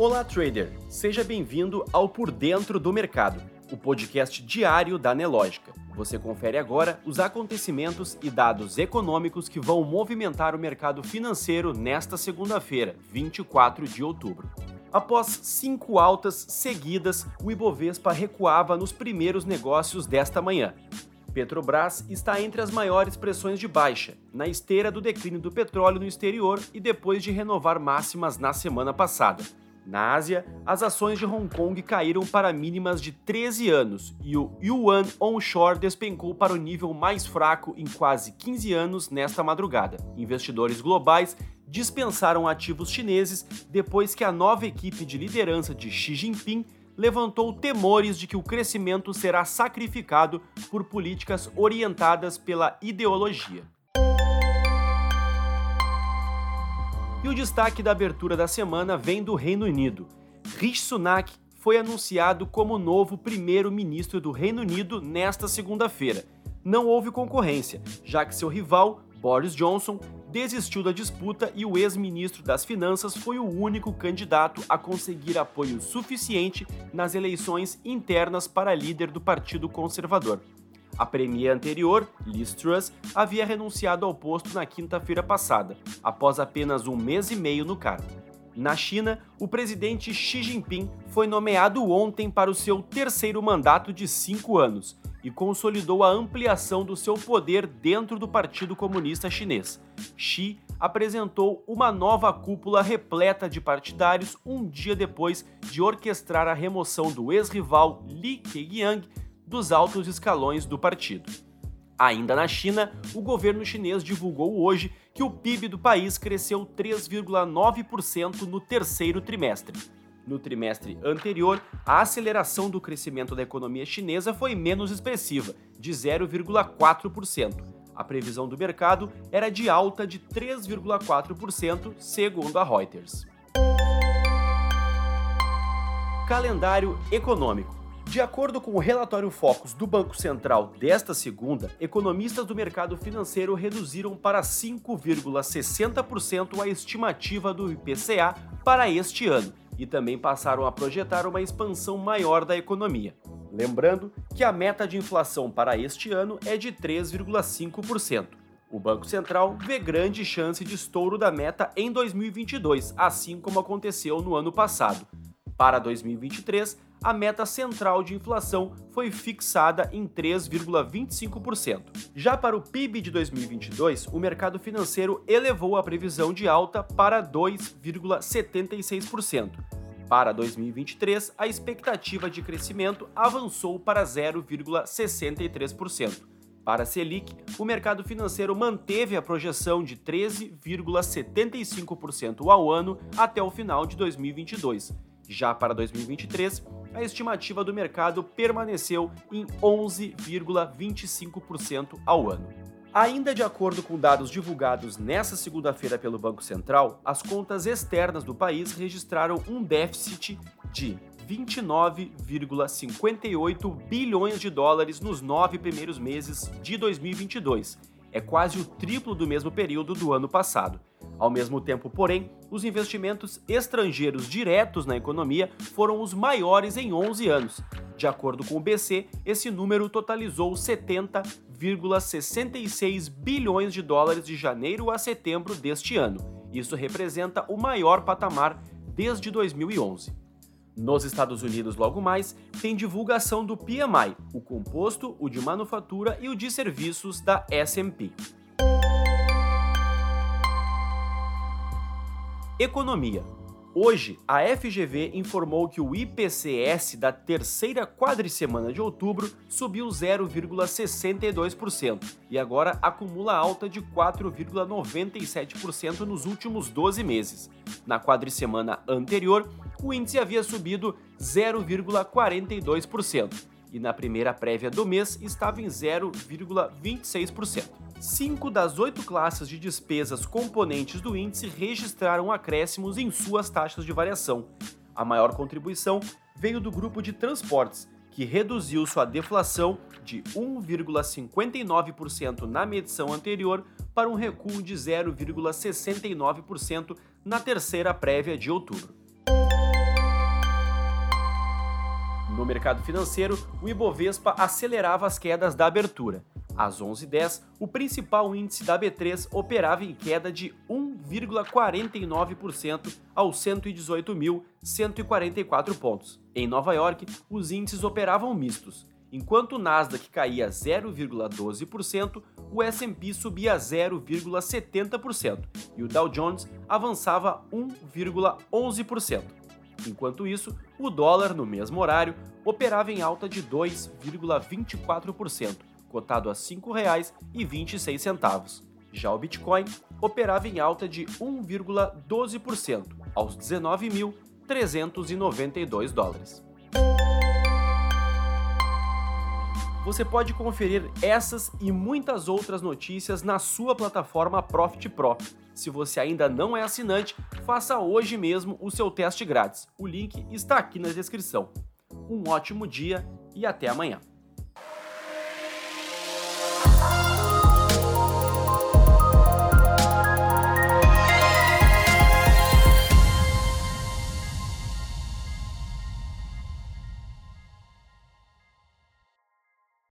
Olá, trader! Seja bem-vindo ao Por Dentro do Mercado, o podcast diário da Nelógica. Você confere agora os acontecimentos e dados econômicos que vão movimentar o mercado financeiro nesta segunda-feira, 24 de outubro. Após cinco altas seguidas, o Ibovespa recuava nos primeiros negócios desta manhã. Petrobras está entre as maiores pressões de baixa, na esteira do declínio do petróleo no exterior e depois de renovar máximas na semana passada. Na Ásia, as ações de Hong Kong caíram para mínimas de 13 anos e o yuan onshore despencou para o nível mais fraco em quase 15 anos nesta madrugada. Investidores globais dispensaram ativos chineses depois que a nova equipe de liderança de Xi Jinping levantou temores de que o crescimento será sacrificado por políticas orientadas pela ideologia. E o destaque da abertura da semana vem do Reino Unido. Rishi Sunak foi anunciado como novo primeiro-ministro do Reino Unido nesta segunda-feira. Não houve concorrência, já que seu rival, Boris Johnson, desistiu da disputa e o ex-ministro das Finanças foi o único candidato a conseguir apoio suficiente nas eleições internas para líder do Partido Conservador. A premier anterior, Liz Truss, havia renunciado ao posto na quinta-feira passada, após apenas um mês e meio no cargo. Na China, o presidente Xi Jinping foi nomeado ontem para o seu terceiro mandato de cinco anos e consolidou a ampliação do seu poder dentro do Partido Comunista Chinês. Xi apresentou uma nova cúpula repleta de partidários um dia depois de orquestrar a remoção do ex-rival Li Keqiang dos altos escalões do partido. Ainda na China, o governo chinês divulgou hoje que o PIB do país cresceu 3,9% no terceiro trimestre. No trimestre anterior, a aceleração do crescimento da economia chinesa foi menos expressiva, de 0,4%. A previsão do mercado era de alta de 3,4%, segundo a Reuters. Calendário econômico. De acordo com o relatório Focus do Banco Central desta segunda, economistas do mercado financeiro reduziram para 5,60% a estimativa do IPCA para este ano e também passaram a projetar uma expansão maior da economia. Lembrando que a meta de inflação para este ano é de 3,5%. O Banco Central vê grande chance de estouro da meta em 2022, assim como aconteceu no ano passado. Para 2023, a meta central de inflação foi fixada em 3,25%. Já para o PIB de 2022, o mercado financeiro elevou a previsão de alta para 2,76%. Para 2023, a expectativa de crescimento avançou para 0,63%. Para a Selic, o mercado financeiro manteve a projeção de 13,75% ao ano até o final de 2022. Já para 2023, a estimativa do mercado permaneceu em 11,25% ao ano. Ainda de acordo com dados divulgados nesta segunda-feira pelo Banco Central, as contas externas do país registraram um déficit de 29,58 bilhões de dólares nos nove primeiros meses de 2022. É quase o triplo do mesmo período do ano passado. Ao mesmo tempo, porém, os investimentos estrangeiros diretos na economia foram os maiores em 11 anos. De acordo com o BC, esse número totalizou 70,66 bilhões de dólares de janeiro a setembro deste ano. Isso representa o maior patamar desde 2011. Nos Estados Unidos, logo mais, tem divulgação do PMI, o composto, o de manufatura e o de serviços da S&P. Economia. Hoje, a FGV informou que o IPCS da terceira quadricemana de outubro subiu 0,62% e agora acumula alta de 4,97% nos últimos 12 meses. Na quadricemana anterior, o índice havia subido 0,42% e na primeira prévia do mês estava em 0,26%. Cinco das oito classes de despesas componentes do índice registraram acréscimos em suas taxas de variação. A maior contribuição veio do grupo de transportes, que reduziu sua deflação de 1,59% na medição anterior para um recuo de 0,69% na terceira prévia de outubro. No mercado financeiro, o Ibovespa acelerava as quedas da abertura. Às 11h10, o principal índice da B3 operava em queda de 1,49% aos 118.144 pontos. Em Nova York, os índices operavam mistos. Enquanto o Nasdaq caía 0,12%, o S&P subia 0,70% e o Dow Jones avançava 1,11%. Enquanto isso, o dólar, no mesmo horário, operava em alta de 2,24%, cotado a R$ 5,26. Já o Bitcoin operava em alta de 1,12%, aos 19.392 dólares. Você pode conferir essas e muitas outras notícias na sua plataforma Profit Pro. Se você ainda não é assinante, faça hoje mesmo o seu teste grátis. O link está aqui na descrição. Um ótimo dia e até amanhã.